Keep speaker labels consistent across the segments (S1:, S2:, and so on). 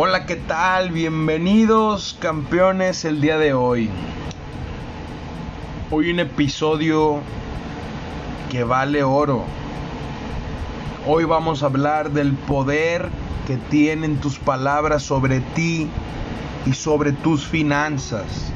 S1: Hola, ¿qué tal? Bienvenidos campeones el día de hoy. Hoy un episodio que vale oro. Hoy vamos a hablar del poder que tienen tus palabras sobre ti y sobre tus finanzas.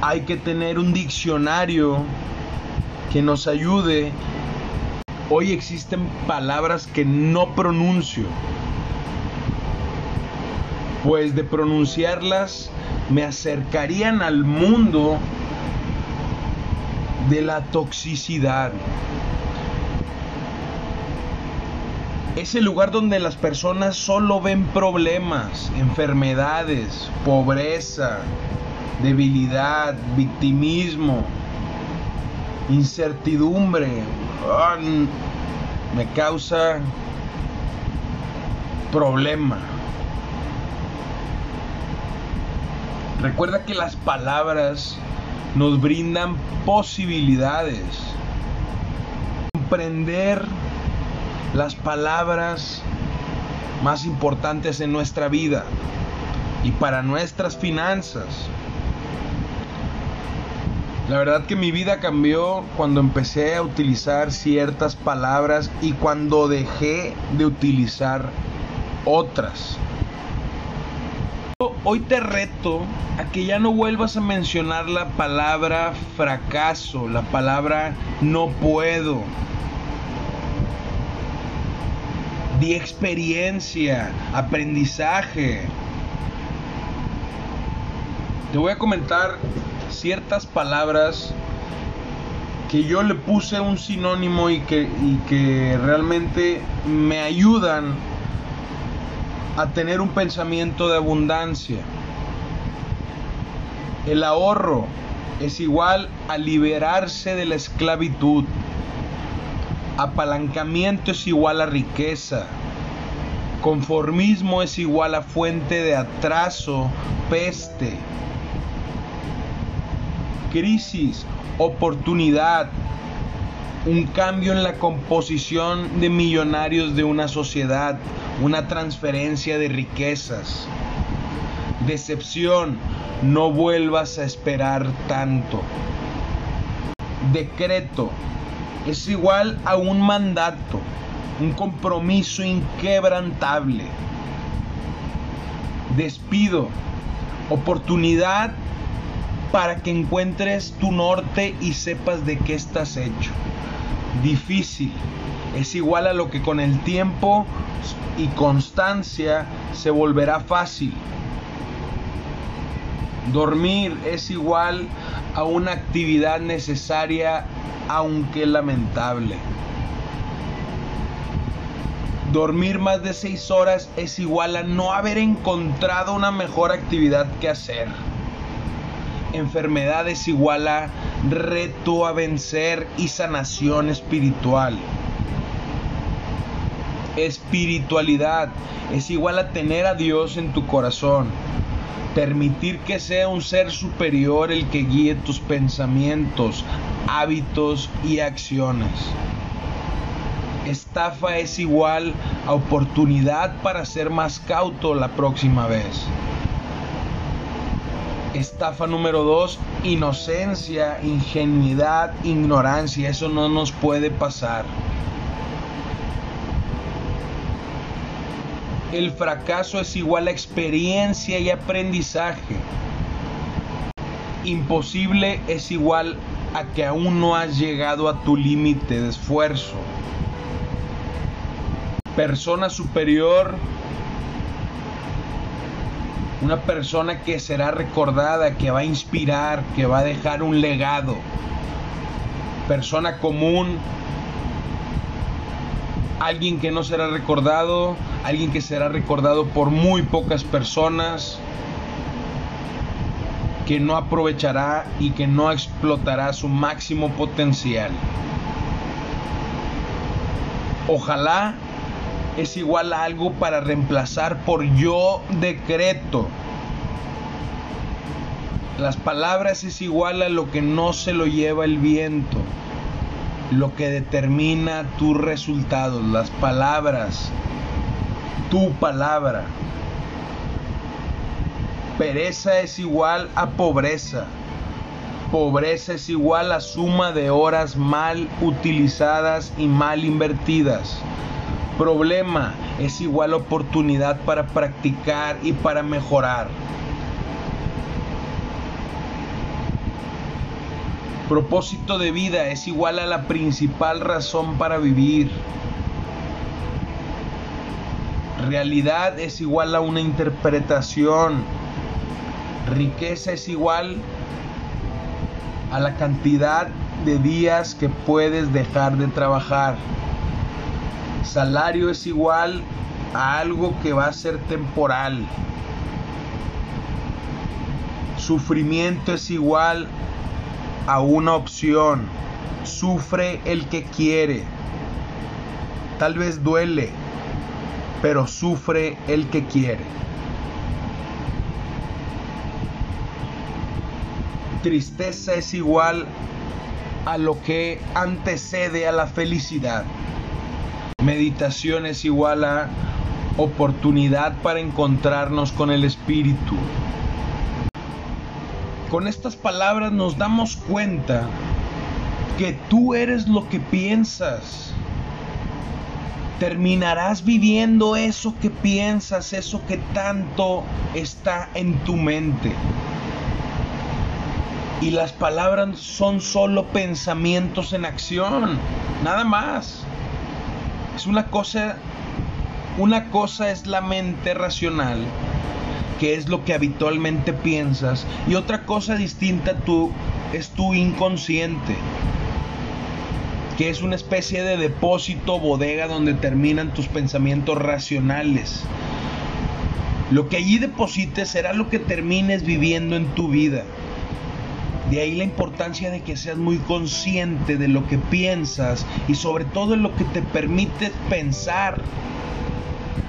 S1: Hay que tener un diccionario que nos ayude Hoy existen palabras que no pronuncio. Pues de pronunciarlas me acercarían al mundo de la toxicidad. Es el lugar donde las personas solo ven problemas, enfermedades, pobreza, debilidad, victimismo, incertidumbre, Me causa problema. Recuerda que las palabras nos brindan posibilidades. Comprender las palabras más importantes en nuestra vida y para nuestras finanzas. La verdad que mi vida cambió cuando empecé a utilizar ciertas palabras y cuando dejé de utilizar otras. Hoy te reto a que ya no vuelvas a mencionar la palabra fracaso, la palabra no puedo. Di experiencia, aprendizaje. Te voy a comentar ciertas palabras que yo le puse un sinónimo y que, y que realmente me ayudan a tener un pensamiento de abundancia. El ahorro es igual a liberarse de la esclavitud. Apalancamiento es igual a riqueza. Conformismo es igual a fuente de atraso, peste crisis, oportunidad, un cambio en la composición de millonarios de una sociedad, una transferencia de riquezas. Decepción, no vuelvas a esperar tanto. Decreto, es igual a un mandato, un compromiso inquebrantable. Despido, oportunidad para que encuentres tu norte y sepas de qué estás hecho. Difícil es igual a lo que con el tiempo y constancia se volverá fácil. Dormir es igual a una actividad necesaria aunque lamentable. Dormir más de 6 horas es igual a no haber encontrado una mejor actividad que hacer enfermedad es igual a reto a vencer y sanación espiritual. Espiritualidad es igual a tener a Dios en tu corazón. Permitir que sea un ser superior el que guíe tus pensamientos, hábitos y acciones. Estafa es igual a oportunidad para ser más cauto la próxima vez. Estafa número dos, inocencia, ingenuidad, ignorancia. Eso no nos puede pasar. El fracaso es igual a experiencia y aprendizaje. Imposible es igual a que aún no has llegado a tu límite de esfuerzo. Persona superior una persona que será recordada, que va a inspirar, que va a dejar un legado. Persona común, alguien que no será recordado, alguien que será recordado por muy pocas personas, que no aprovechará y que no explotará su máximo potencial. Ojalá es igual a algo para reemplazar por yo decreto. Las palabras es igual a lo que no se lo lleva el viento, lo que determina tus resultados. Las palabras tu palabra. Pereza es igual a pobreza. Pobreza es igual a suma de horas mal utilizadas y mal invertidas. Problema es igual oportunidad para practicar y para mejorar. Propósito de vida es igual a la principal razón para vivir. Realidad es igual a una interpretación. Riqueza es igual a la cantidad de días que puedes dejar de trabajar. Salario es igual a algo que va a ser temporal. Sufrimiento es igual a una opción. Sufre el que quiere. Tal vez duele, pero sufre el que quiere. Tristeza es igual a lo que antecede a la felicidad. Meditación es igual a oportunidad para encontrarnos con el Espíritu. Con estas palabras nos damos cuenta que tú eres lo que piensas. Terminarás viviendo eso que piensas, eso que tanto está en tu mente. Y las palabras son solo pensamientos en acción, nada más. Una cosa una cosa es la mente racional que es lo que habitualmente piensas, y otra cosa distinta tú es tu inconsciente, que es una especie de depósito, bodega donde terminan tus pensamientos racionales. Lo que allí deposites será lo que termines viviendo en tu vida. De ahí la importancia de que seas muy consciente de lo que piensas y sobre todo de lo que te permite pensar.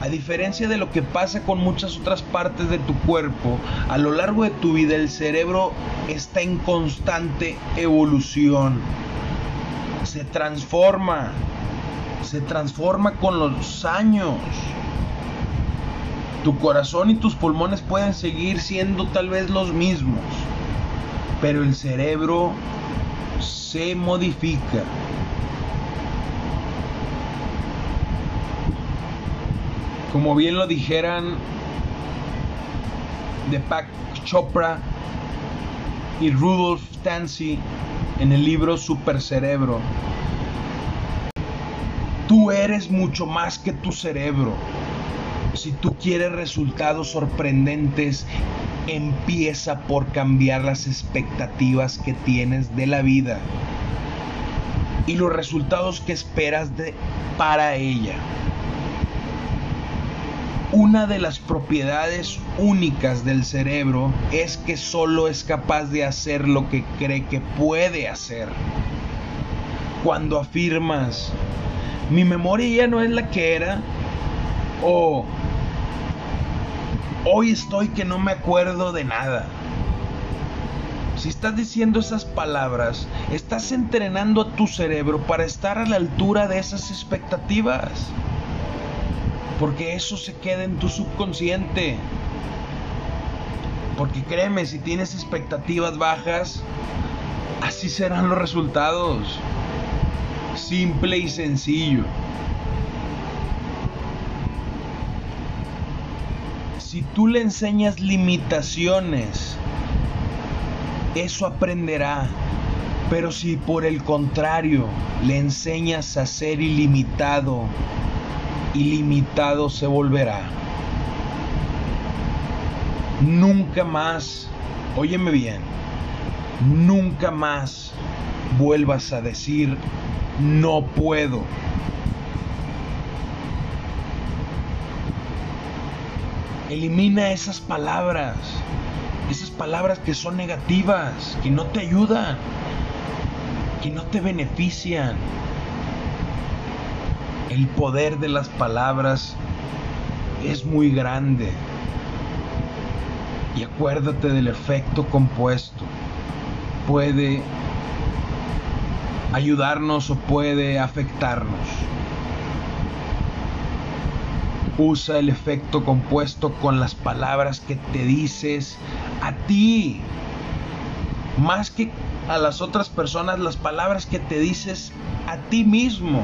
S1: A diferencia de lo que pasa con muchas otras partes de tu cuerpo, a lo largo de tu vida el cerebro está en constante evolución. Se transforma, se transforma con los años. Tu corazón y tus pulmones pueden seguir siendo tal vez los mismos, pero el cerebro se modifica. Como bien lo dijeran Deepak Chopra y Rudolf Tansi en el libro Super Cerebro. Tú eres mucho más que tu cerebro. Si tú quieres resultados sorprendentes, empieza por cambiar las expectativas que tienes de la vida y los resultados que esperas de, para ella. Una de las propiedades únicas del cerebro es que solo es capaz de hacer lo que cree que puede hacer. Cuando afirmas, mi memoria ya no es la que era, o hoy estoy que no me acuerdo de nada. Si estás diciendo esas palabras, estás entrenando a tu cerebro para estar a la altura de esas expectativas. Porque eso se queda en tu subconsciente. Porque créeme, si tienes expectativas bajas, así serán los resultados. Simple y sencillo. Si tú le enseñas limitaciones, eso aprenderá. Pero si por el contrario le enseñas a ser ilimitado, ilimitado se volverá. Nunca más, óyeme bien, nunca más vuelvas a decir no puedo. Elimina esas palabras, esas palabras que son negativas, que no te ayudan, que no te benefician. El poder de las palabras es muy grande. Y acuérdate del efecto compuesto. Puede ayudarnos o puede afectarnos. Usa el efecto compuesto con las palabras que te dices a ti. Más que a las otras personas, las palabras que te dices a ti mismo.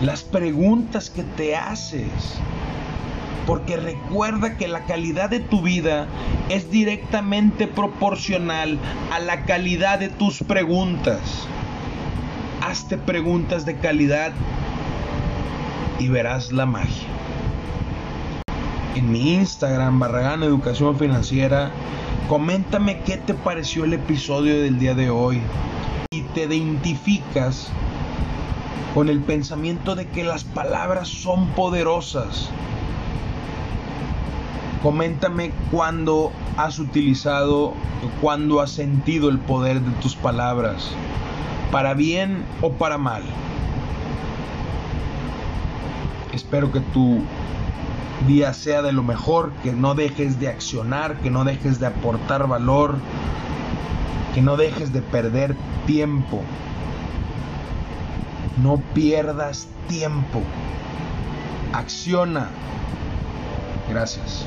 S1: Las preguntas que te haces. Porque recuerda que la calidad de tu vida es directamente proporcional a la calidad de tus preguntas. Hazte preguntas de calidad y verás la magia. En mi Instagram, Barragán Educación Financiera, coméntame qué te pareció el episodio del día de hoy y te identificas con el pensamiento de que las palabras son poderosas. Coméntame cuándo has utilizado, cuándo has sentido el poder de tus palabras, para bien o para mal. Espero que tu día sea de lo mejor, que no dejes de accionar, que no dejes de aportar valor, que no dejes de perder tiempo. No pierdas tiempo. Acciona. Gracias.